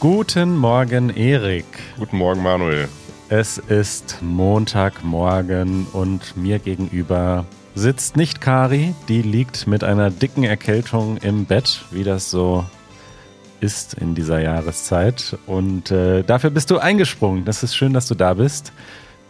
Guten Morgen, Erik. Guten Morgen, Manuel. Es ist Montagmorgen und mir gegenüber sitzt nicht Kari, die liegt mit einer dicken Erkältung im Bett, wie das so ist in dieser Jahreszeit. Und äh, dafür bist du eingesprungen. Das ist schön, dass du da bist.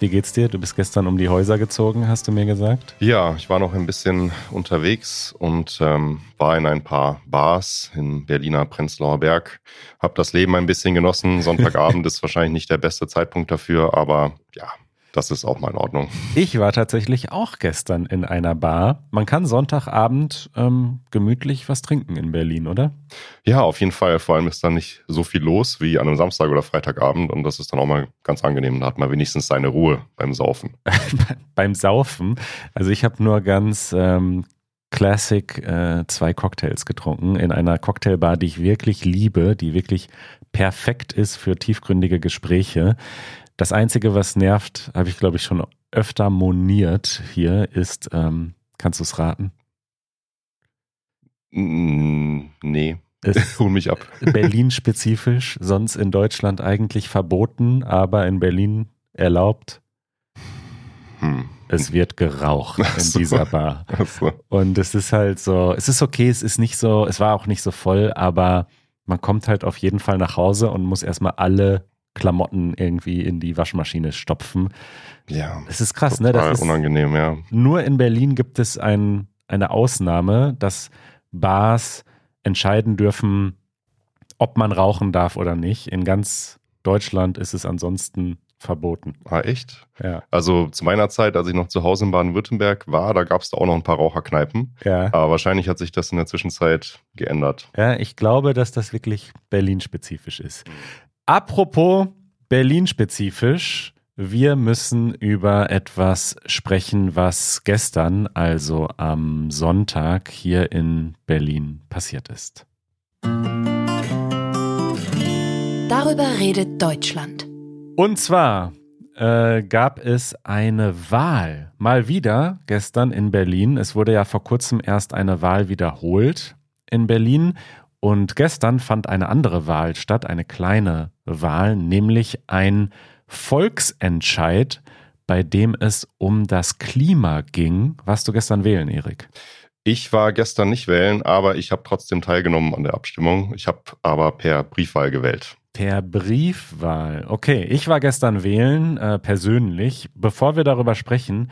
Wie geht's dir? Du bist gestern um die Häuser gezogen, hast du mir gesagt? Ja, ich war noch ein bisschen unterwegs und ähm, war in ein paar Bars im Berliner Prenzlauer Berg. Hab das Leben ein bisschen genossen. Sonntagabend ist wahrscheinlich nicht der beste Zeitpunkt dafür, aber ja, das ist auch mal in Ordnung. Ich war tatsächlich auch gestern in einer Bar. Man kann Sonntagabend ähm, gemütlich was trinken in Berlin, oder? Ja, auf jeden Fall. Vor allem ist da nicht so viel los wie an einem Samstag oder Freitagabend und das ist dann auch mal ganz angenehm. Da hat man wenigstens seine Ruhe beim Saufen. beim Saufen? Also ich habe nur ganz ähm, Classic äh, zwei Cocktails getrunken in einer Cocktailbar, die ich wirklich liebe, die wirklich perfekt ist für tiefgründige Gespräche. Das Einzige, was nervt, habe ich glaube ich schon öfter moniert hier, ist, ähm, kannst du es raten? Mm, nee. Hol mich ab. Berlin-spezifisch, sonst in Deutschland eigentlich verboten, aber in Berlin erlaubt. Hm. Es wird geraucht in dieser Bar. So. Und es ist halt so, es ist okay, es ist nicht so, es war auch nicht so voll, aber man kommt halt auf jeden Fall nach Hause und muss erstmal alle Klamotten irgendwie in die Waschmaschine stopfen. Ja. Es ist krass, ne? Das ist unangenehm, ja. Nur in Berlin gibt es ein, eine Ausnahme, dass Bars entscheiden dürfen, ob man rauchen darf oder nicht. In ganz Deutschland ist es ansonsten verboten. Ah, echt? Ja. Also zu meiner Zeit, als ich noch zu Hause in Baden-Württemberg war, da gab es da auch noch ein paar Raucherkneipen. Ja. Aber wahrscheinlich hat sich das in der Zwischenzeit geändert. Ja, ich glaube, dass das wirklich Berlin-spezifisch ist. Apropos Berlin-spezifisch. Wir müssen über etwas sprechen, was gestern, also am Sonntag, hier in Berlin passiert ist. Darüber redet Deutschland. Und zwar äh, gab es eine Wahl, mal wieder gestern in Berlin. Es wurde ja vor kurzem erst eine Wahl wiederholt in Berlin und gestern fand eine andere Wahl statt, eine kleine Wahl, nämlich ein Volksentscheid, bei dem es um das Klima ging. Warst du gestern wählen, Erik? Ich war gestern nicht wählen, aber ich habe trotzdem teilgenommen an der Abstimmung. Ich habe aber per Briefwahl gewählt. Per Briefwahl. Okay, ich war gestern wählen, äh, persönlich. Bevor wir darüber sprechen,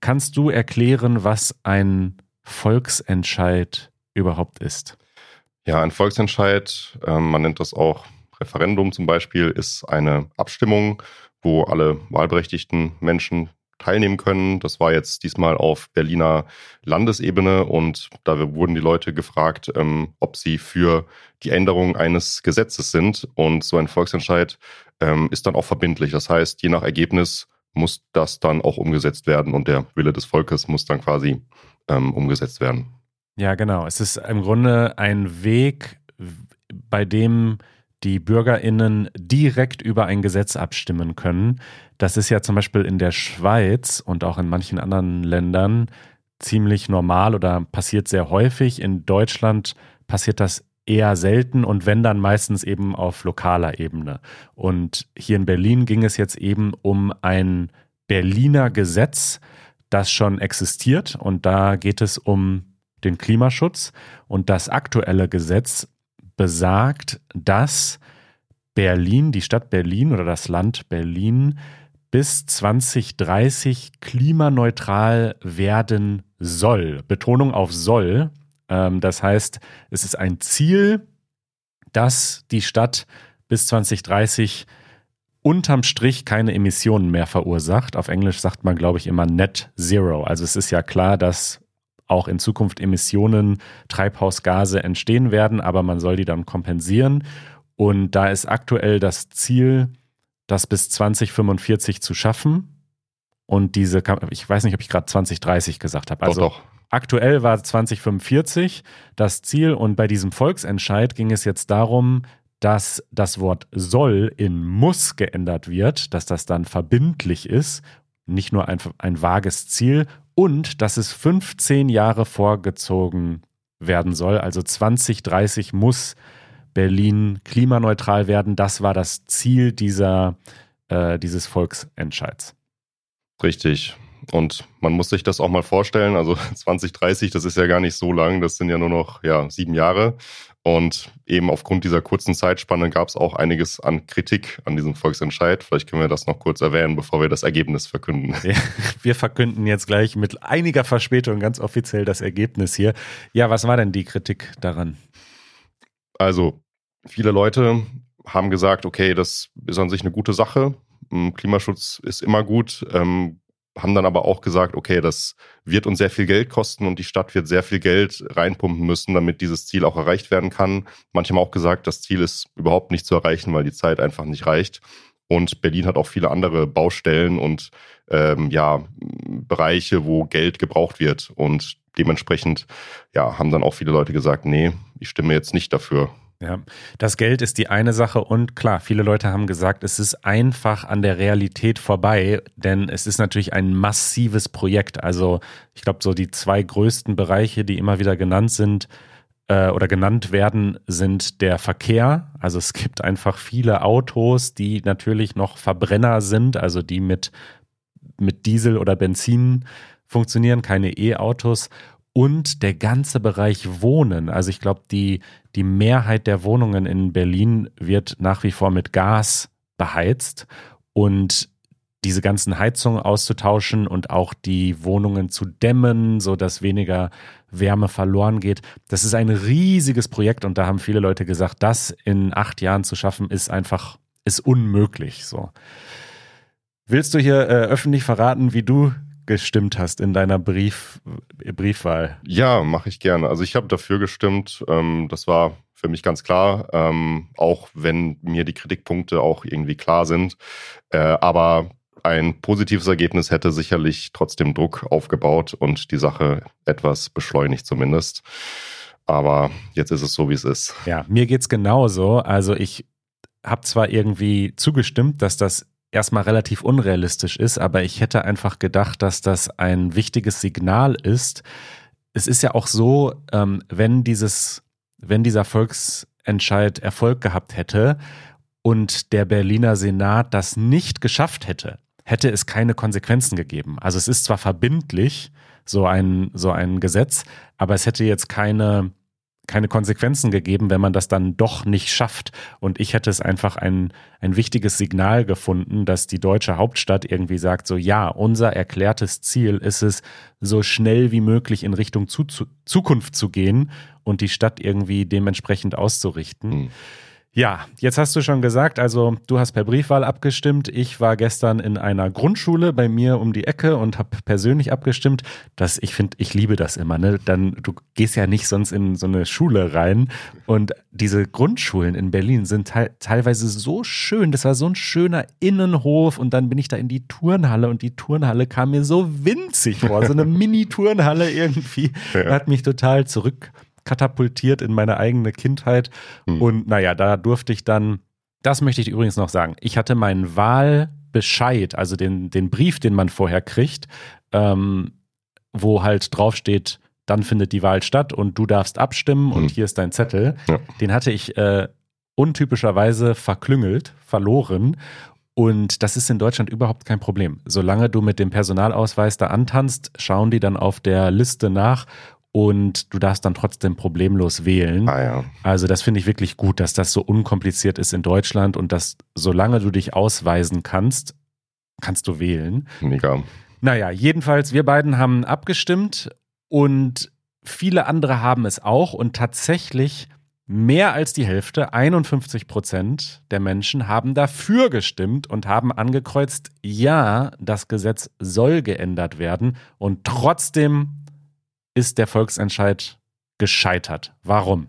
kannst du erklären, was ein Volksentscheid überhaupt ist? Ja, ein Volksentscheid, äh, man nennt das auch Referendum zum Beispiel, ist eine Abstimmung, wo alle wahlberechtigten Menschen teilnehmen können. Das war jetzt diesmal auf Berliner Landesebene und da wurden die Leute gefragt, ähm, ob sie für die Änderung eines Gesetzes sind. Und so ein Volksentscheid ähm, ist dann auch verbindlich. Das heißt, je nach Ergebnis muss das dann auch umgesetzt werden und der Wille des Volkes muss dann quasi ähm, umgesetzt werden. Ja, genau. Es ist im Grunde ein Weg, bei dem die BürgerInnen direkt über ein Gesetz abstimmen können. Das ist ja zum Beispiel in der Schweiz und auch in manchen anderen Ländern ziemlich normal oder passiert sehr häufig. In Deutschland passiert das eher selten und wenn dann meistens eben auf lokaler Ebene. Und hier in Berlin ging es jetzt eben um ein Berliner Gesetz, das schon existiert und da geht es um den Klimaschutz. Und das aktuelle Gesetz besagt, dass Berlin, die Stadt Berlin oder das Land Berlin bis 2030 klimaneutral werden soll. Betonung auf soll. Ähm, das heißt, es ist ein Ziel, dass die Stadt bis 2030 unterm Strich keine Emissionen mehr verursacht. Auf Englisch sagt man, glaube ich, immer Net Zero. Also es ist ja klar, dass auch in Zukunft Emissionen, Treibhausgase entstehen werden, aber man soll die dann kompensieren. Und da ist aktuell das Ziel, das bis 2045 zu schaffen. Und diese, ich weiß nicht, ob ich gerade 2030 gesagt habe. Also doch, doch. aktuell war 2045 das Ziel und bei diesem Volksentscheid ging es jetzt darum, dass das Wort soll in muss geändert wird, dass das dann verbindlich ist, nicht nur ein, ein vages Ziel und dass es 15 Jahre vorgezogen werden soll. Also 2030 muss Berlin klimaneutral werden. Das war das Ziel dieser, äh, dieses Volksentscheids. Richtig. Und man muss sich das auch mal vorstellen. Also 2030, das ist ja gar nicht so lang. Das sind ja nur noch ja, sieben Jahre. Und eben aufgrund dieser kurzen Zeitspanne gab es auch einiges an Kritik an diesem Volksentscheid. Vielleicht können wir das noch kurz erwähnen, bevor wir das Ergebnis verkünden. Ja, wir verkünden jetzt gleich mit einiger Verspätung ganz offiziell das Ergebnis hier. Ja, was war denn die Kritik daran? Also, viele Leute haben gesagt, okay, das ist an sich eine gute Sache. Klimaschutz ist immer gut. Ähm, haben dann aber auch gesagt, okay, das wird uns sehr viel Geld kosten und die Stadt wird sehr viel Geld reinpumpen müssen, damit dieses Ziel auch erreicht werden kann. Manche haben auch gesagt, das Ziel ist überhaupt nicht zu erreichen, weil die Zeit einfach nicht reicht. Und Berlin hat auch viele andere Baustellen und ähm, ja, Bereiche, wo Geld gebraucht wird. Und dementsprechend ja, haben dann auch viele Leute gesagt, nee, ich stimme jetzt nicht dafür. Ja, das Geld ist die eine Sache und klar, viele Leute haben gesagt, es ist einfach an der Realität vorbei, denn es ist natürlich ein massives Projekt. Also ich glaube, so die zwei größten Bereiche, die immer wieder genannt sind äh, oder genannt werden, sind der Verkehr. Also es gibt einfach viele Autos, die natürlich noch Verbrenner sind, also die mit, mit Diesel oder Benzin funktionieren, keine E-Autos und der ganze Bereich Wohnen. Also ich glaube, die, die Mehrheit der Wohnungen in Berlin wird nach wie vor mit Gas beheizt und diese ganzen Heizungen auszutauschen und auch die Wohnungen zu dämmen, sodass weniger Wärme verloren geht. Das ist ein riesiges Projekt und da haben viele Leute gesagt, das in acht Jahren zu schaffen, ist einfach, ist unmöglich, so. Willst du hier äh, öffentlich verraten, wie du gestimmt hast in deiner Brief, Briefwahl. Ja, mache ich gerne. Also ich habe dafür gestimmt. Ähm, das war für mich ganz klar, ähm, auch wenn mir die Kritikpunkte auch irgendwie klar sind. Äh, aber ein positives Ergebnis hätte sicherlich trotzdem Druck aufgebaut und die Sache etwas beschleunigt zumindest. Aber jetzt ist es so, wie es ist. Ja, mir geht es genauso. Also ich habe zwar irgendwie zugestimmt, dass das erstmal relativ unrealistisch ist, aber ich hätte einfach gedacht, dass das ein wichtiges Signal ist. Es ist ja auch so, ähm, wenn dieses, wenn dieser Volksentscheid Erfolg gehabt hätte und der Berliner Senat das nicht geschafft hätte, hätte es keine Konsequenzen gegeben. Also es ist zwar verbindlich, so ein, so ein Gesetz, aber es hätte jetzt keine, keine Konsequenzen gegeben, wenn man das dann doch nicht schafft. Und ich hätte es einfach ein, ein wichtiges Signal gefunden, dass die deutsche Hauptstadt irgendwie sagt, so ja, unser erklärtes Ziel ist es, so schnell wie möglich in Richtung zu, zu, Zukunft zu gehen und die Stadt irgendwie dementsprechend auszurichten. Mhm. Ja, jetzt hast du schon gesagt, also du hast per Briefwahl abgestimmt. Ich war gestern in einer Grundschule bei mir um die Ecke und habe persönlich abgestimmt. Das, ich finde, ich liebe das immer. Ne? Dann du gehst ja nicht sonst in so eine Schule rein und diese Grundschulen in Berlin sind te teilweise so schön. Das war so ein schöner Innenhof und dann bin ich da in die Turnhalle und die Turnhalle kam mir so winzig vor, so eine Mini-Turnhalle irgendwie. Ja. Hat mich total zurück katapultiert in meine eigene Kindheit. Hm. Und naja, da durfte ich dann, das möchte ich übrigens noch sagen, ich hatte meinen Wahlbescheid, also den, den Brief, den man vorher kriegt, ähm, wo halt draufsteht, dann findet die Wahl statt und du darfst abstimmen hm. und hier ist dein Zettel. Ja. Den hatte ich äh, untypischerweise verklüngelt, verloren. Und das ist in Deutschland überhaupt kein Problem. Solange du mit dem Personalausweis da antanzt, schauen die dann auf der Liste nach und du darfst dann trotzdem problemlos wählen. Ah, ja. Also das finde ich wirklich gut, dass das so unkompliziert ist in Deutschland und dass solange du dich ausweisen kannst, kannst du wählen. Mega. Naja, jedenfalls, wir beiden haben abgestimmt und viele andere haben es auch und tatsächlich mehr als die Hälfte, 51 Prozent der Menschen haben dafür gestimmt und haben angekreuzt, ja, das Gesetz soll geändert werden und trotzdem ist der Volksentscheid gescheitert. Warum?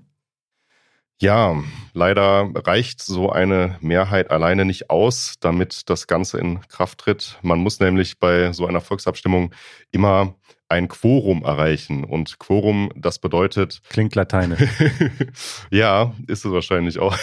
Ja, leider reicht so eine Mehrheit alleine nicht aus, damit das Ganze in Kraft tritt. Man muss nämlich bei so einer Volksabstimmung immer ein Quorum erreichen. Und Quorum, das bedeutet. Klingt lateinisch. ja, ist es wahrscheinlich auch.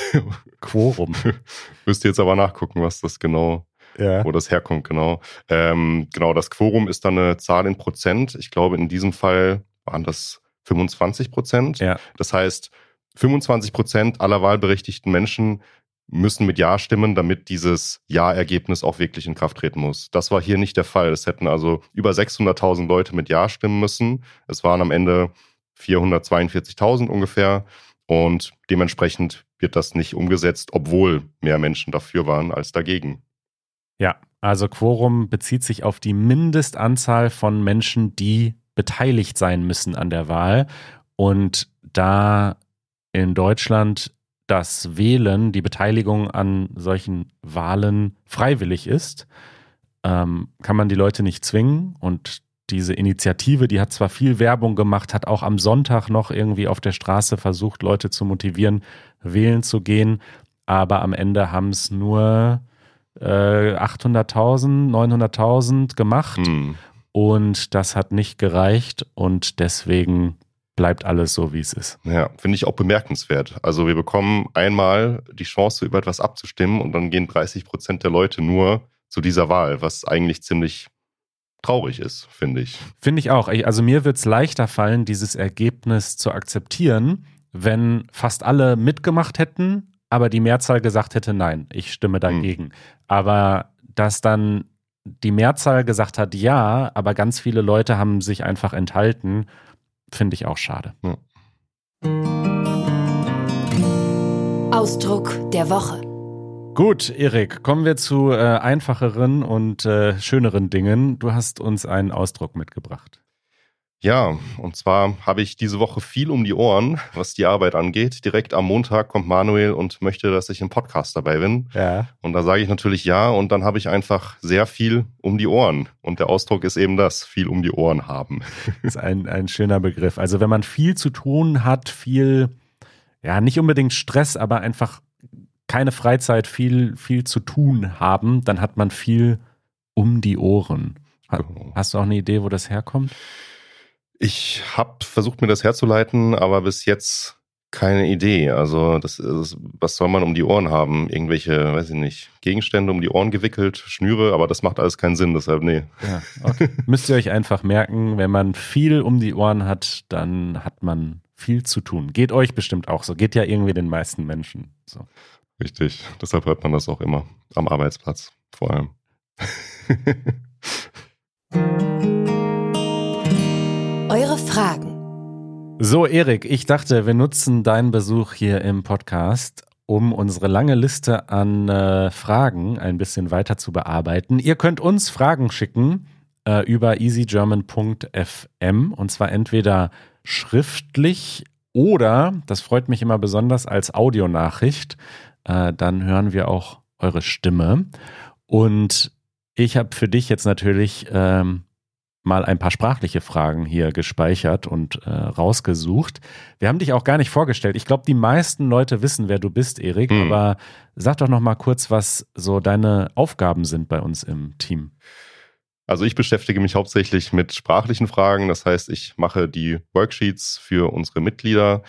Quorum. Müsst ihr jetzt aber nachgucken, was das genau ja. wo das herkommt, genau. Ähm, genau, das Quorum ist dann eine Zahl in Prozent. Ich glaube, in diesem Fall waren das 25 Prozent. Ja. Das heißt, 25 Prozent aller wahlberechtigten Menschen müssen mit Ja stimmen, damit dieses Ja-Ergebnis auch wirklich in Kraft treten muss. Das war hier nicht der Fall. Es hätten also über 600.000 Leute mit Ja stimmen müssen. Es waren am Ende 442.000 ungefähr. Und dementsprechend wird das nicht umgesetzt, obwohl mehr Menschen dafür waren als dagegen. Ja, also Quorum bezieht sich auf die Mindestanzahl von Menschen, die beteiligt sein müssen an der Wahl. Und da in Deutschland das Wählen, die Beteiligung an solchen Wahlen freiwillig ist, ähm, kann man die Leute nicht zwingen. Und diese Initiative, die hat zwar viel Werbung gemacht, hat auch am Sonntag noch irgendwie auf der Straße versucht, Leute zu motivieren, wählen zu gehen, aber am Ende haben es nur äh, 800.000, 900.000 gemacht hm. Und das hat nicht gereicht und deswegen bleibt alles so, wie es ist. Ja, finde ich auch bemerkenswert. Also wir bekommen einmal die Chance, über etwas abzustimmen und dann gehen 30 Prozent der Leute nur zu dieser Wahl, was eigentlich ziemlich traurig ist, finde ich. Finde ich auch. Also mir wird es leichter fallen, dieses Ergebnis zu akzeptieren, wenn fast alle mitgemacht hätten, aber die Mehrzahl gesagt hätte, nein, ich stimme hm. dagegen. Mhm. Aber dass dann die Mehrzahl gesagt hat, ja, aber ganz viele Leute haben sich einfach enthalten, finde ich auch schade. Ja. Ausdruck der Woche. Gut, Erik, kommen wir zu äh, einfacheren und äh, schöneren Dingen. Du hast uns einen Ausdruck mitgebracht. Ja, und zwar habe ich diese Woche viel um die Ohren, was die Arbeit angeht. Direkt am Montag kommt Manuel und möchte, dass ich im Podcast dabei bin. Ja. Und da sage ich natürlich ja und dann habe ich einfach sehr viel um die Ohren. Und der Ausdruck ist eben das, viel um die Ohren haben. Das ist ein, ein schöner Begriff. Also wenn man viel zu tun hat, viel, ja, nicht unbedingt Stress, aber einfach keine Freizeit, viel, viel zu tun haben, dann hat man viel um die Ohren. Genau. Hast du auch eine Idee, wo das herkommt? Ich habe versucht, mir das herzuleiten, aber bis jetzt keine Idee. Also, das ist, was soll man um die Ohren haben? Irgendwelche, weiß ich nicht, Gegenstände um die Ohren gewickelt, Schnüre, aber das macht alles keinen Sinn, deshalb nee. Ja, okay. Müsst ihr euch einfach merken, wenn man viel um die Ohren hat, dann hat man viel zu tun. Geht euch bestimmt auch so. Geht ja irgendwie den meisten Menschen so. Richtig. Deshalb hört man das auch immer am Arbeitsplatz vor allem. Eure Fragen. So, Erik, ich dachte, wir nutzen deinen Besuch hier im Podcast, um unsere lange Liste an äh, Fragen ein bisschen weiter zu bearbeiten. Ihr könnt uns Fragen schicken äh, über easygerman.fm und zwar entweder schriftlich oder, das freut mich immer besonders, als Audionachricht äh, dann hören wir auch eure Stimme. Und ich habe für dich jetzt natürlich ähm, mal ein paar sprachliche Fragen hier gespeichert und äh, rausgesucht. Wir haben dich auch gar nicht vorgestellt. Ich glaube, die meisten Leute wissen, wer du bist, Erik. Hm. Aber sag doch noch mal kurz, was so deine Aufgaben sind bei uns im Team. Also ich beschäftige mich hauptsächlich mit sprachlichen Fragen. Das heißt, ich mache die Worksheets für unsere Mitglieder.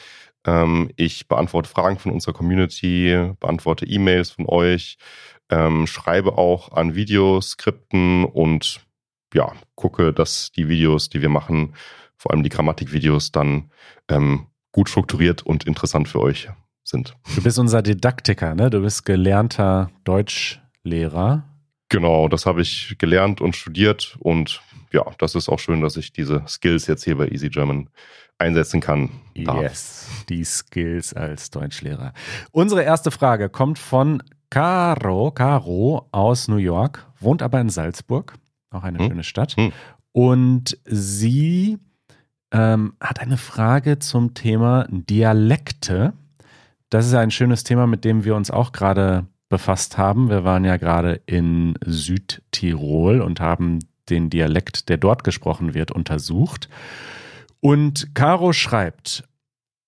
Ähm, ich beantworte Fragen von unserer Community, beantworte E-Mails von euch, ähm, schreibe auch an Videoskripten und ja, gucke, dass die Videos, die wir machen, vor allem die Grammatikvideos, dann ähm, gut strukturiert und interessant für euch sind. Du bist unser Didaktiker, ne? Du bist gelernter Deutschlehrer. Genau, das habe ich gelernt und studiert und ja, das ist auch schön, dass ich diese Skills jetzt hier bei Easy German einsetzen kann. Darf. Yes, die Skills als Deutschlehrer. Unsere erste Frage kommt von Caro, Caro aus New York, wohnt aber in Salzburg, auch eine hm. schöne Stadt. Hm. Und sie ähm, hat eine Frage zum Thema Dialekte. Das ist ein schönes Thema, mit dem wir uns auch gerade befasst haben. Wir waren ja gerade in Südtirol und haben den Dialekt, der dort gesprochen wird, untersucht. Und Caro schreibt,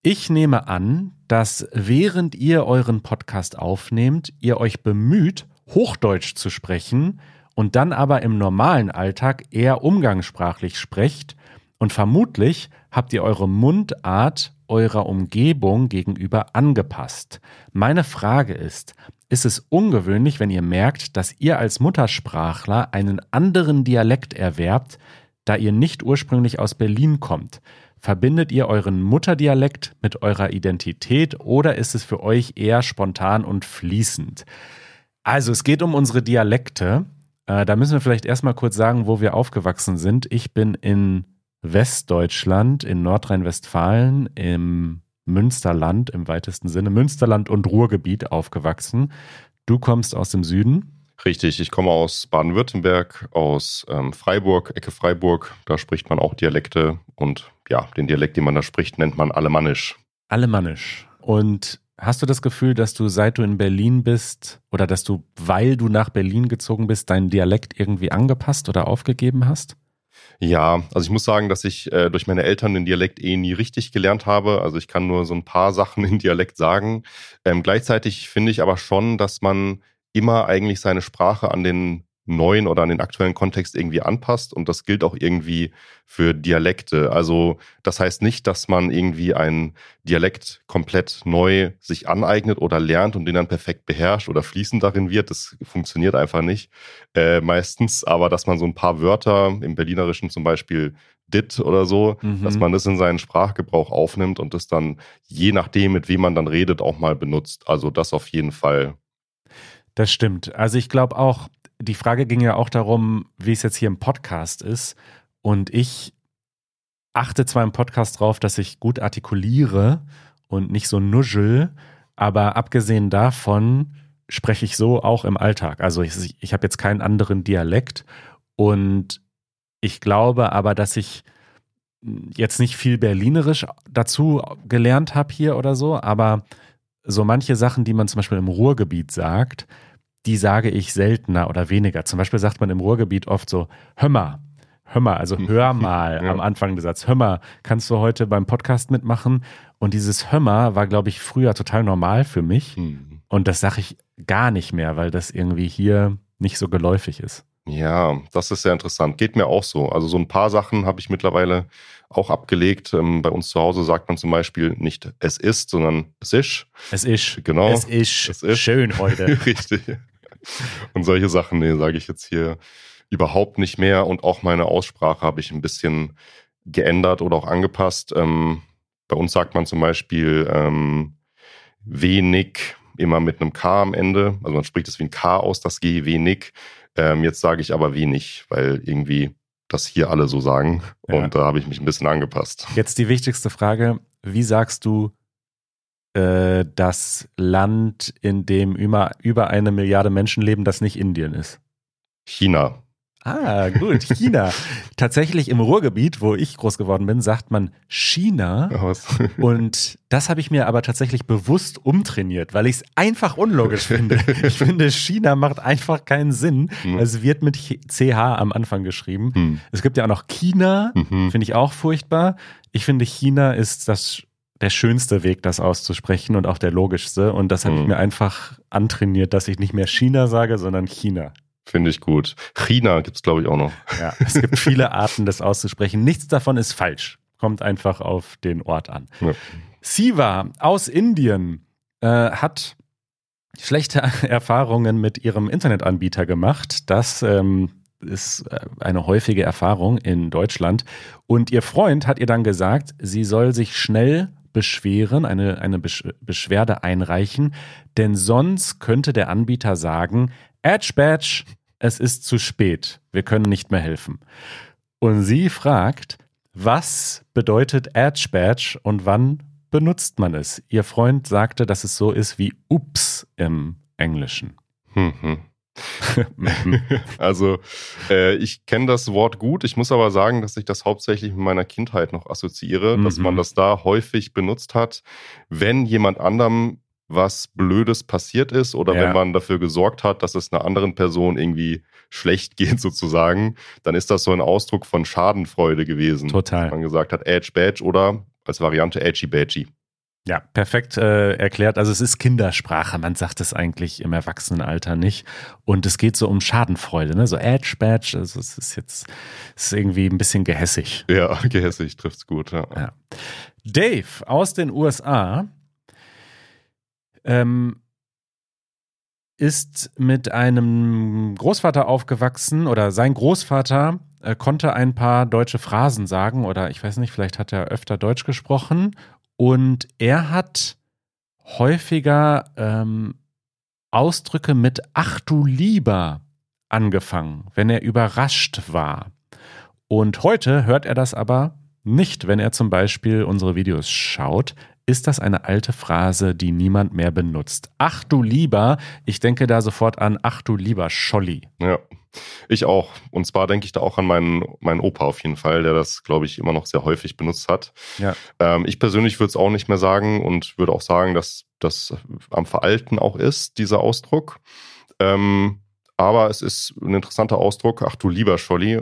ich nehme an, dass während ihr euren Podcast aufnehmt, ihr euch bemüht, Hochdeutsch zu sprechen und dann aber im normalen Alltag eher umgangssprachlich sprecht und vermutlich habt ihr eure Mundart eurer Umgebung gegenüber angepasst. Meine Frage ist, ist es ungewöhnlich, wenn ihr merkt, dass ihr als Muttersprachler einen anderen Dialekt erwerbt, da ihr nicht ursprünglich aus Berlin kommt. Verbindet ihr euren Mutterdialekt mit eurer Identität oder ist es für euch eher spontan und fließend? Also, es geht um unsere Dialekte. Äh, da müssen wir vielleicht erstmal kurz sagen, wo wir aufgewachsen sind. Ich bin in Westdeutschland, in Nordrhein-Westfalen, im Münsterland im weitesten Sinne, Münsterland und Ruhrgebiet aufgewachsen. Du kommst aus dem Süden. Richtig, ich komme aus Baden-Württemberg, aus ähm, Freiburg, Ecke Freiburg. Da spricht man auch Dialekte und ja, den Dialekt, den man da spricht, nennt man Alemannisch. Alemannisch. Und hast du das Gefühl, dass du seit du in Berlin bist oder dass du, weil du nach Berlin gezogen bist, deinen Dialekt irgendwie angepasst oder aufgegeben hast? Ja, also ich muss sagen, dass ich äh, durch meine Eltern den Dialekt eh nie richtig gelernt habe. Also ich kann nur so ein paar Sachen in Dialekt sagen. Ähm, gleichzeitig finde ich aber schon, dass man immer eigentlich seine Sprache an den neuen oder an den aktuellen Kontext irgendwie anpasst und das gilt auch irgendwie für Dialekte. Also das heißt nicht, dass man irgendwie einen Dialekt komplett neu sich aneignet oder lernt und den dann perfekt beherrscht oder fließend darin wird. Das funktioniert einfach nicht äh, meistens, aber dass man so ein paar Wörter im Berlinerischen zum Beispiel dit oder so, mhm. dass man das in seinen Sprachgebrauch aufnimmt und das dann je nachdem, mit wem man dann redet, auch mal benutzt. Also das auf jeden Fall. Das stimmt. Also ich glaube auch, die Frage ging ja auch darum, wie es jetzt hier im Podcast ist. Und ich achte zwar im Podcast drauf, dass ich gut artikuliere und nicht so nuschel, aber abgesehen davon spreche ich so auch im Alltag. Also ich, ich habe jetzt keinen anderen Dialekt und ich glaube aber, dass ich jetzt nicht viel Berlinerisch dazu gelernt habe hier oder so, aber so manche Sachen, die man zum Beispiel im Ruhrgebiet sagt, die sage ich seltener oder weniger. Zum Beispiel sagt man im Ruhrgebiet oft so, hör mal, also hör mal ja. am Anfang des Satzes, hör mal, kannst du heute beim Podcast mitmachen? Und dieses hör mal war, glaube ich, früher total normal für mich. Mhm. Und das sage ich gar nicht mehr, weil das irgendwie hier nicht so geläufig ist. Ja, das ist sehr interessant. Geht mir auch so. Also so ein paar Sachen habe ich mittlerweile auch abgelegt. Ähm, bei uns zu Hause sagt man zum Beispiel nicht es ist, sondern es ist. Es ist. Genau. Es ist. Es ist. Schön heute. Richtig. Und solche Sachen, nee, sage ich jetzt hier überhaupt nicht mehr. Und auch meine Aussprache habe ich ein bisschen geändert oder auch angepasst. Ähm, bei uns sagt man zum Beispiel ähm, wenig immer mit einem K am Ende. Also man spricht es wie ein K aus, das G, wenig. Ähm, jetzt sage ich aber wenig, weil irgendwie das hier alle so sagen. Ja. Und da habe ich mich ein bisschen angepasst. Jetzt die wichtigste Frage. Wie sagst du äh, das Land, in dem über, über eine Milliarde Menschen leben, das nicht Indien ist? China. Ah, gut, China. Tatsächlich im Ruhrgebiet, wo ich groß geworden bin, sagt man China. Und das habe ich mir aber tatsächlich bewusst umtrainiert, weil ich es einfach unlogisch finde. Ich finde, China macht einfach keinen Sinn. Mhm. Es wird mit CH am Anfang geschrieben. Mhm. Es gibt ja auch noch China, mhm. finde ich auch furchtbar. Ich finde, China ist das der schönste Weg, das auszusprechen und auch der logischste. Und das habe ich mhm. mir einfach antrainiert, dass ich nicht mehr China sage, sondern China. Finde ich gut. China gibt es, glaube ich, auch noch. Ja, es gibt viele Arten, das auszusprechen. Nichts davon ist falsch. Kommt einfach auf den Ort an. Ja. Siva aus Indien äh, hat schlechte Erfahrungen mit ihrem Internetanbieter gemacht. Das ähm, ist äh, eine häufige Erfahrung in Deutschland. Und ihr Freund hat ihr dann gesagt, sie soll sich schnell beschweren, eine, eine Beschwerde einreichen, denn sonst könnte der Anbieter sagen, Edge Badge, es ist zu spät, wir können nicht mehr helfen. Und sie fragt, was bedeutet Edge Badge und wann benutzt man es? Ihr Freund sagte, dass es so ist wie Ups im Englischen. Mhm. also äh, ich kenne das Wort gut. Ich muss aber sagen, dass ich das hauptsächlich mit meiner Kindheit noch assoziiere, mhm. dass man mhm. das da häufig benutzt hat, wenn jemand anderem was Blödes passiert ist oder ja. wenn man dafür gesorgt hat, dass es einer anderen Person irgendwie schlecht geht sozusagen, dann ist das so ein Ausdruck von Schadenfreude gewesen. Total. Dass man gesagt hat, Edge Badge oder als Variante Edgy Badgy. Ja, perfekt äh, erklärt. Also es ist Kindersprache, man sagt es eigentlich im Erwachsenenalter nicht. Und es geht so um Schadenfreude, ne? So Edge Badge, also es ist jetzt es ist irgendwie ein bisschen gehässig. Ja, gehässig trifft's gut. Ja. ja. Dave aus den USA ähm, ist mit einem Großvater aufgewachsen oder sein Großvater äh, konnte ein paar deutsche Phrasen sagen oder ich weiß nicht, vielleicht hat er öfter Deutsch gesprochen und er hat häufiger ähm, Ausdrücke mit Ach du lieber angefangen, wenn er überrascht war. Und heute hört er das aber nicht, wenn er zum Beispiel unsere Videos schaut. Ist das eine alte Phrase, die niemand mehr benutzt? Ach du lieber, ich denke da sofort an Ach du lieber Scholli. Ja, ich auch. Und zwar denke ich da auch an meinen, meinen Opa auf jeden Fall, der das, glaube ich, immer noch sehr häufig benutzt hat. Ja. Ähm, ich persönlich würde es auch nicht mehr sagen und würde auch sagen, dass das am Veralten auch ist, dieser Ausdruck. Ähm, aber es ist ein interessanter Ausdruck. Ach du lieber Scholli.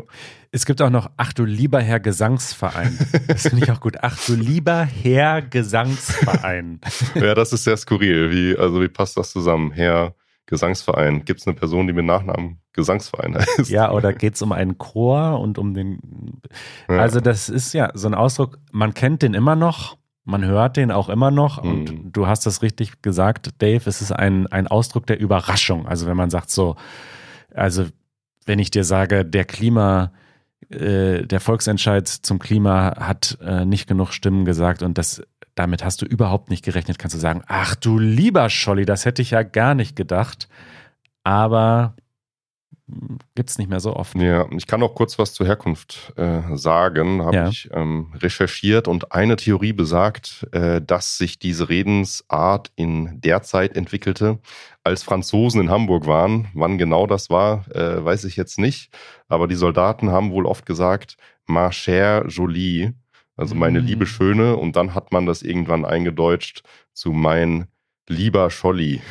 Es gibt auch noch Ach du lieber Herr Gesangsverein. Das finde ich auch gut. Ach du lieber Herr Gesangsverein. ja, das ist sehr skurril. Wie, also wie passt das zusammen? Herr Gesangsverein. Gibt es eine Person, die mit Nachnamen Gesangsverein heißt? Ja, oder geht es um einen Chor und um den. Also, das ist ja so ein Ausdruck, man kennt den immer noch. Man hört den auch immer noch und Mhm. du hast das richtig gesagt, Dave. Es ist ein, ein Ausdruck der Überraschung. Also wenn man sagt so, also wenn ich dir sage, der Klima, äh, der Volksentscheid zum Klima hat äh, nicht genug Stimmen gesagt und das, damit hast du überhaupt nicht gerechnet, kannst du sagen, ach du lieber Scholli, das hätte ich ja gar nicht gedacht. Aber gibt es nicht mehr so oft. Ja, ich kann auch kurz was zur Herkunft äh, sagen. Habe Ja. ich ähm, recherchiert und eine Theorie besagt, äh, dass sich diese Redensart in der Zeit entwickelte, als Franzosen in Hamburg waren. Wann genau das war, äh, weiß ich jetzt nicht. Aber die Soldaten haben wohl oft gesagt, ma chère jolie, also meine Mm. liebe Schöne. Und dann hat man das irgendwann eingedeutscht zu mein lieber Scholli.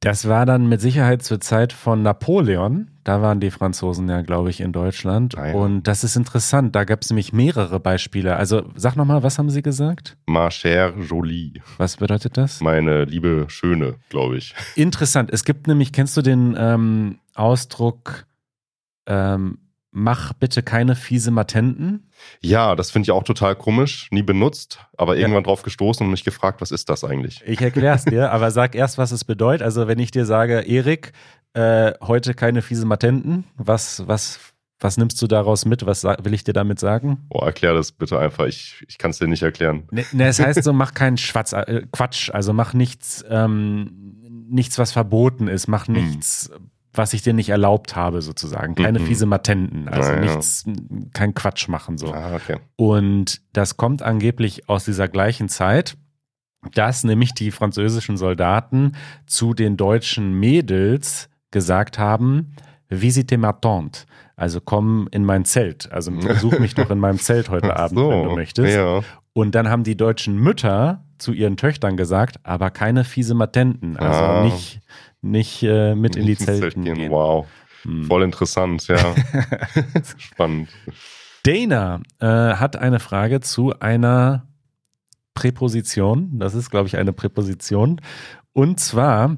Das war dann mit Sicherheit zur Zeit von Napoleon. Da waren die Franzosen ja, glaube ich, in Deutschland. Ah ja. Und das ist interessant. Da gab es nämlich mehrere Beispiele. Also sag nochmal, was haben Sie gesagt? Ma chère jolie, Was bedeutet das? meine liebe Schöne, glaube ich. Interessant. Es gibt nämlich, kennst du den ähm, Ausdruck, ähm, mach bitte keine fiese Matenten? Ja, das finde ich auch total komisch, nie benutzt, aber Ja. irgendwann drauf gestoßen und mich gefragt, was ist das eigentlich? Ich erkläre es dir, aber sag erst, was es bedeutet. Also wenn ich dir sage, Erik, äh, heute keine fiese Matenten, was, was, was nimmst du daraus mit? Was will ich dir damit sagen? Boah, erklär das bitte einfach, ich, ich kann es dir nicht erklären. Ne, ne, es heißt so, mach keinen Schwatz, äh, Quatsch, also mach nichts, ähm, nichts, was verboten ist, mach nichts, was ich dir nicht erlaubt habe, sozusagen. Keine Mhm. fiese Matenten, also Ja, ja. nichts, kein Quatsch machen so. Ah, okay. Und das kommt angeblich aus dieser gleichen Zeit, dass nämlich die französischen Soldaten zu den deutschen Mädels gesagt haben, visite ma tante. Also komm in mein Zelt. Also besuch mich doch in meinem Zelt heute Abend, wenn du möchtest. Ja. Und dann haben die deutschen Mütter zu ihren Töchtern gesagt, aber keine fiese Matenten. Also Ah. nicht, nicht äh, mit in die Nicht ins Zelt Zelten gehen. Wow, Hm. voll interessant, ja. Spannend. Dana äh, hat eine Frage zu einer Präposition. Das ist, glaube ich, eine Präposition. Und zwar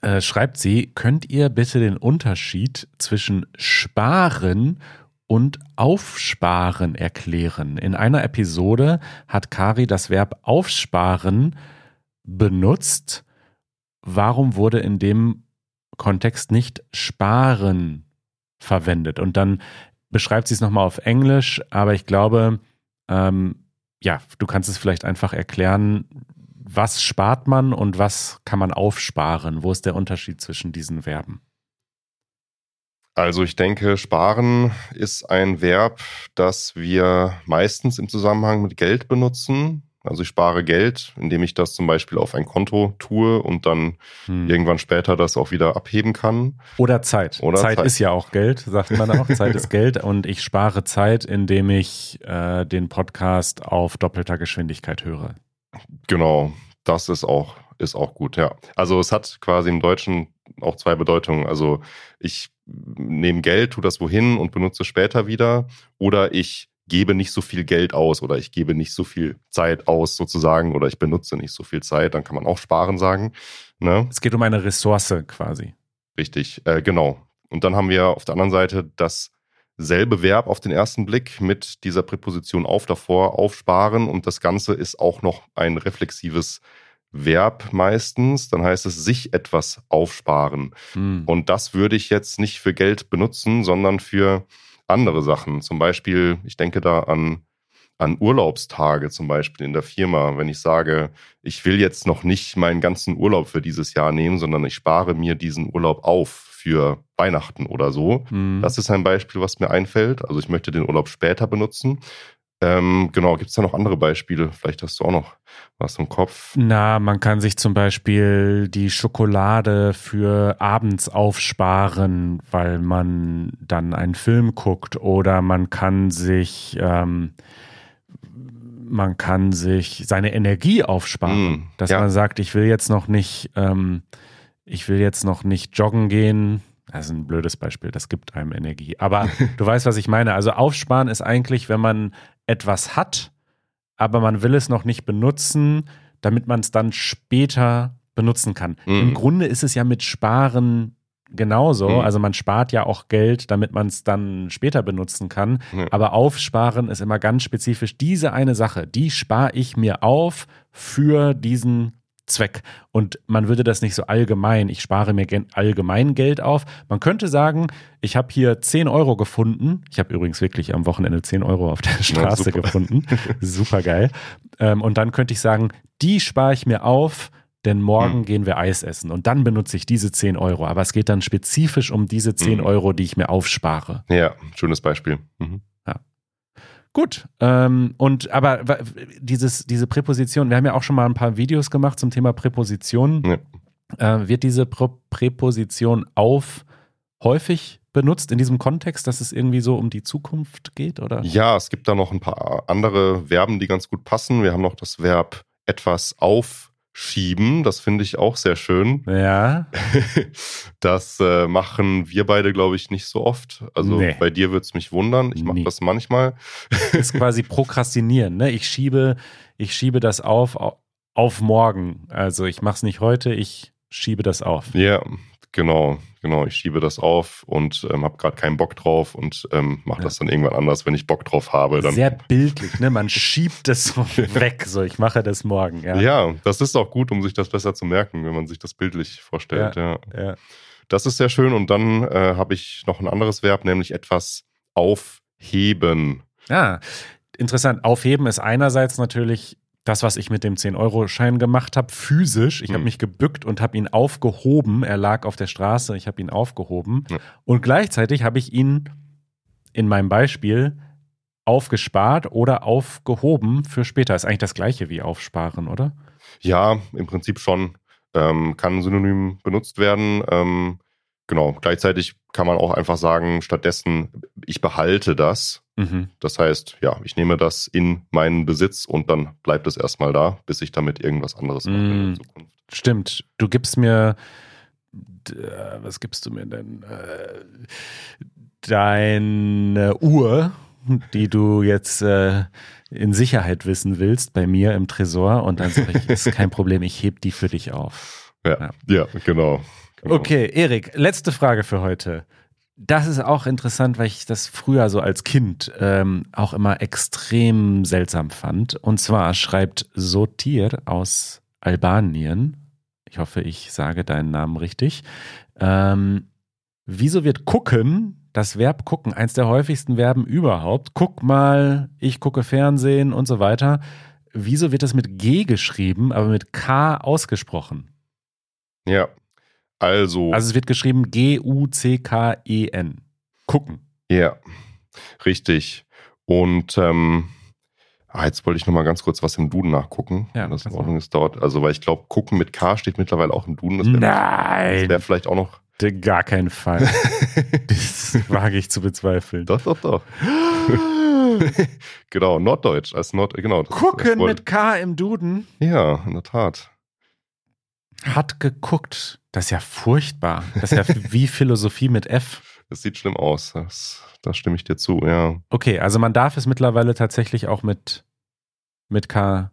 äh, schreibt sie, könnt ihr bitte den Unterschied zwischen sparen und aufsparen erklären? In einer Episode hat Kari das Verb aufsparen benutzt. Warum wurde in dem Kontext nicht sparen verwendet? Und dann beschreibt sie es nochmal auf Englisch, aber ich glaube, ähm, ja, du kannst es vielleicht einfach erklären, was spart man und was kann man aufsparen? Wo ist der Unterschied zwischen diesen Verben? Also ich denke, sparen ist ein Verb, das wir meistens im Zusammenhang mit Geld benutzen. Also ich spare Geld, indem ich das zum Beispiel auf ein Konto tue und dann Hm. irgendwann später das auch wieder abheben kann. Oder Zeit. Oder Zeit, Zeit. ist ja auch Geld, sagt man auch. Zeit ist Geld und ich spare Zeit, indem ich äh, den Podcast auf doppelter Geschwindigkeit höre. Genau, das ist auch, ist auch gut, ja. Also es hat quasi im Deutschen auch zwei Bedeutungen. Also ich nehme Geld, tue das wohin und benutze später wieder. Oder ich gebe nicht so viel Geld aus oder ich gebe nicht so viel Zeit aus sozusagen oder ich benutze nicht so viel Zeit, dann kann man auch sparen sagen. Ne? Es geht um eine Ressource quasi. Richtig, äh, genau. Und dann haben wir auf der anderen Seite dasselbe Verb auf den ersten Blick mit dieser Präposition auf davor, aufsparen und das Ganze ist auch noch ein reflexives Verb meistens. Dann heißt es sich etwas aufsparen. Hm. Und das würde ich jetzt nicht für Geld benutzen, sondern für andere Sachen. Zum Beispiel, ich denke da an, an Urlaubstage zum Beispiel in der Firma. Wenn ich sage, ich will jetzt noch nicht meinen ganzen Urlaub für dieses Jahr nehmen, sondern ich spare mir diesen Urlaub auf für Weihnachten oder so. Mhm. Das ist ein Beispiel, was mir einfällt. Also ich möchte den Urlaub später benutzen. Ähm, genau, gibt es da noch andere Beispiele? Vielleicht hast du auch noch was im Kopf. Na, man kann sich zum Beispiel die Schokolade für abends aufsparen, weil man dann einen Film guckt oder man kann sich ähm, man kann sich seine Energie aufsparen, Mm, dass ja. man sagt, ich will jetzt noch nicht, ähm, ich will jetzt noch nicht joggen gehen. Das ist ein blödes Beispiel, das gibt einem Energie. Aber du weißt, was ich meine. Also aufsparen ist eigentlich, wenn man etwas hat, aber man will es noch nicht benutzen, damit man es dann später benutzen kann. Mhm. Im Grunde ist es ja mit Sparen genauso. Mhm. Also man spart ja auch Geld, damit man es dann später benutzen kann. Ja. Aber aufsparen ist immer ganz spezifisch. Diese eine Sache, die spare ich mir auf für diesen Zweck. Und man würde das nicht so allgemein, ich spare mir allgemein Geld auf. Man könnte sagen, ich habe hier 10 Euro gefunden. Ich habe übrigens wirklich am Wochenende 10 Euro auf der Straße super. gefunden. Super geil. Ähm, und dann könnte ich sagen, die spare ich mir auf, denn morgen Hm. gehen wir Eis essen. Und dann benutze ich diese 10 Euro. Aber es geht dann spezifisch um diese 10 Hm. Euro, die ich mir aufspare. Ja, schönes Beispiel. Mhm. Gut. Ähm, und aber dieses, diese Präposition, wir haben ja auch schon mal ein paar Videos gemacht zum Thema Präpositionen. Ja. Äh, wird diese Pro Präposition auf häufig benutzt in diesem Kontext, dass es irgendwie so um die Zukunft geht? Oder? Ja, es gibt da noch ein paar andere Verben, die ganz gut passen. Wir haben noch das Verb etwas aufschieben. Das finde ich auch sehr schön. Ja. Das äh, machen wir beide, glaube ich, nicht so oft. Also Nee. bei dir würde es mich wundern. Ich mache das manchmal. ist quasi prokrastinieren. Ne? Ich schiebe, ich schiebe das auf au- auf morgen. Also ich mache es nicht heute, ich schiebe das auf. Ja, genau, genau. Ich schiebe das auf und ähm, habe gerade keinen Bock drauf und ähm, mache Ja. das dann irgendwann anders, wenn ich Bock drauf habe. Dann, Sehr bildlich, ne? Man schiebt das so weg. So, ich mache das morgen. Ja. ja. das ist auch gut, um sich das besser zu merken, wenn man sich das bildlich vorstellt. Ja. ja. Das ist sehr schön. Und dann äh, habe ich noch ein anderes Verb, nämlich etwas aufheben. Ah, interessant. Aufheben ist einerseits natürlich das, was ich mit dem 10-Euro-Schein gemacht habe, physisch. Ich habe Hm. mich gebückt und habe ihn aufgehoben. Er lag auf der Straße, ich habe ihn aufgehoben. Ja. Und gleichzeitig habe ich ihn in meinem Beispiel aufgespart oder aufgehoben für später. Ist eigentlich das gleiche wie aufsparen, oder? Ja, im Prinzip schon. Ähm, kann synonym benutzt werden. Ähm, genau. Gleichzeitig kann man auch einfach sagen, stattdessen, ich behalte das. Mhm. Das heißt, ja, ich nehme das in meinen Besitz und dann bleibt es erstmal da, bis ich damit irgendwas anderes mache in Mm. der Zukunft. Stimmt. Du gibst mir. äh, Was gibst du mir denn? Äh, Deine Uhr, die du jetzt äh, in Sicherheit wissen willst, bei mir im Tresor. Und dann sage ich, ist kein Problem, ich heb die für dich auf. Ja, Ja. ja. genau. genau. Okay, Erik, letzte Frage für heute. Das ist auch interessant, weil ich das früher so als Kind ähm, auch immer extrem seltsam fand. Und zwar schreibt Sotir aus Albanien, ich hoffe, ich sage deinen Namen richtig, ähm, wieso wird gucken, das Verb gucken, eins der häufigsten Verben überhaupt, guck mal, ich gucke Fernsehen und so weiter, wieso wird das mit G geschrieben, aber mit K ausgesprochen? Ja. Also, Also es wird geschrieben G-U-C-K-E-N. Gucken. ja, richtig. Und ähm, ah, jetzt wollte ich noch mal ganz kurz was im Duden nachgucken. Ja, wenn das in Ordnung ist dort. Also, weil ich glaube, gucken mit K steht mittlerweile auch im Duden. Das wäre Nein, wär vielleicht auch noch. gar keinen Fall. Das wage ich zu bezweifeln. doch, doch, doch. genau, Norddeutsch als Nord. Genau. das- das Gucken wollte- mit K im Duden. Ja, in der Tat. Hat geguckt. Das ist ja furchtbar. Das ist ja wie Philosophie mit F. Das sieht schlimm aus. Das, da stimme ich dir zu, ja. Okay, also man darf es mittlerweile tatsächlich auch mit, mit K.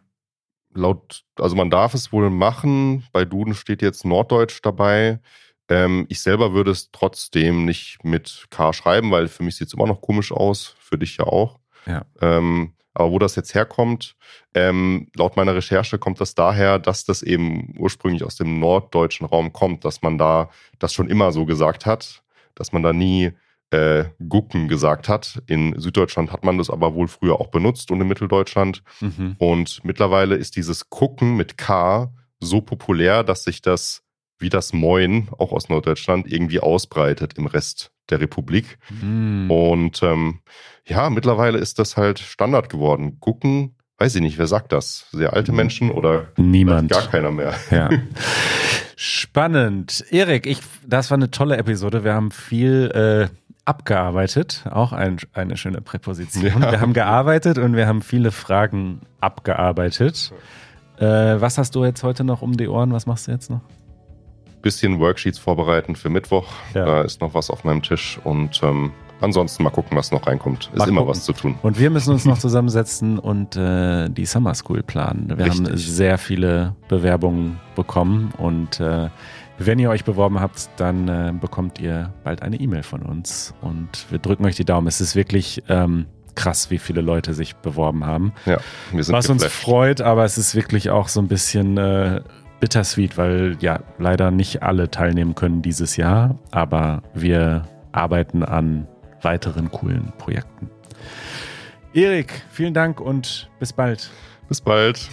Laut, also man darf es wohl machen. Bei Duden steht jetzt Norddeutsch dabei. Ähm, ich selber würde es trotzdem nicht mit K schreiben, weil für mich sieht es immer noch komisch aus. Für dich ja auch. Ja. Ähm, aber wo das jetzt herkommt, ähm, laut meiner Recherche kommt das daher, dass das eben ursprünglich aus dem norddeutschen Raum kommt, dass man da das schon immer so gesagt hat, dass man da nie äh, Gucken gesagt hat. In Süddeutschland hat man das aber wohl früher auch benutzt und in Mitteldeutschland. Mhm. Und mittlerweile ist dieses Gucken mit K so populär, dass sich das wie das Moin, auch aus Norddeutschland, irgendwie ausbreitet im Rest der Republik. Mhm. Und ähm, ja, mittlerweile ist das halt Standard geworden. Gucken, weiß ich nicht, wer sagt das? Sehr alte Menschen oder Niemand. gar keiner mehr? Ja. Spannend. Erik, ich, das war eine tolle Episode. Wir haben viel äh, abgearbeitet. Auch ein, eine schöne Präposition. Ja. Wir haben gearbeitet und wir haben viele Fragen abgearbeitet. Äh, was hast du jetzt heute noch um die Ohren? Was machst du jetzt noch? Bisschen Worksheets vorbereiten für Mittwoch. Ja. Da ist noch was auf meinem Tisch und ähm, ansonsten mal gucken, was noch reinkommt. Ist Mal immer gucken. was zu tun. Und wir müssen uns noch zusammensetzen und äh, die Summer School planen. Wir haben Richtig. sehr viele Bewerbungen bekommen und äh, wenn ihr euch beworben habt, dann äh, bekommt ihr bald eine E-Mail von uns und wir drücken euch die Daumen. Es ist wirklich ähm, krass, wie viele Leute sich beworben haben. Ja, wir sind Was uns geflasht. freut, aber es ist wirklich auch so ein bisschen äh, bittersweet, weil ja leider nicht alle teilnehmen können dieses Jahr, aber wir arbeiten an weiteren coolen Projekten. Erik, vielen Dank und bis bald. Bis bald.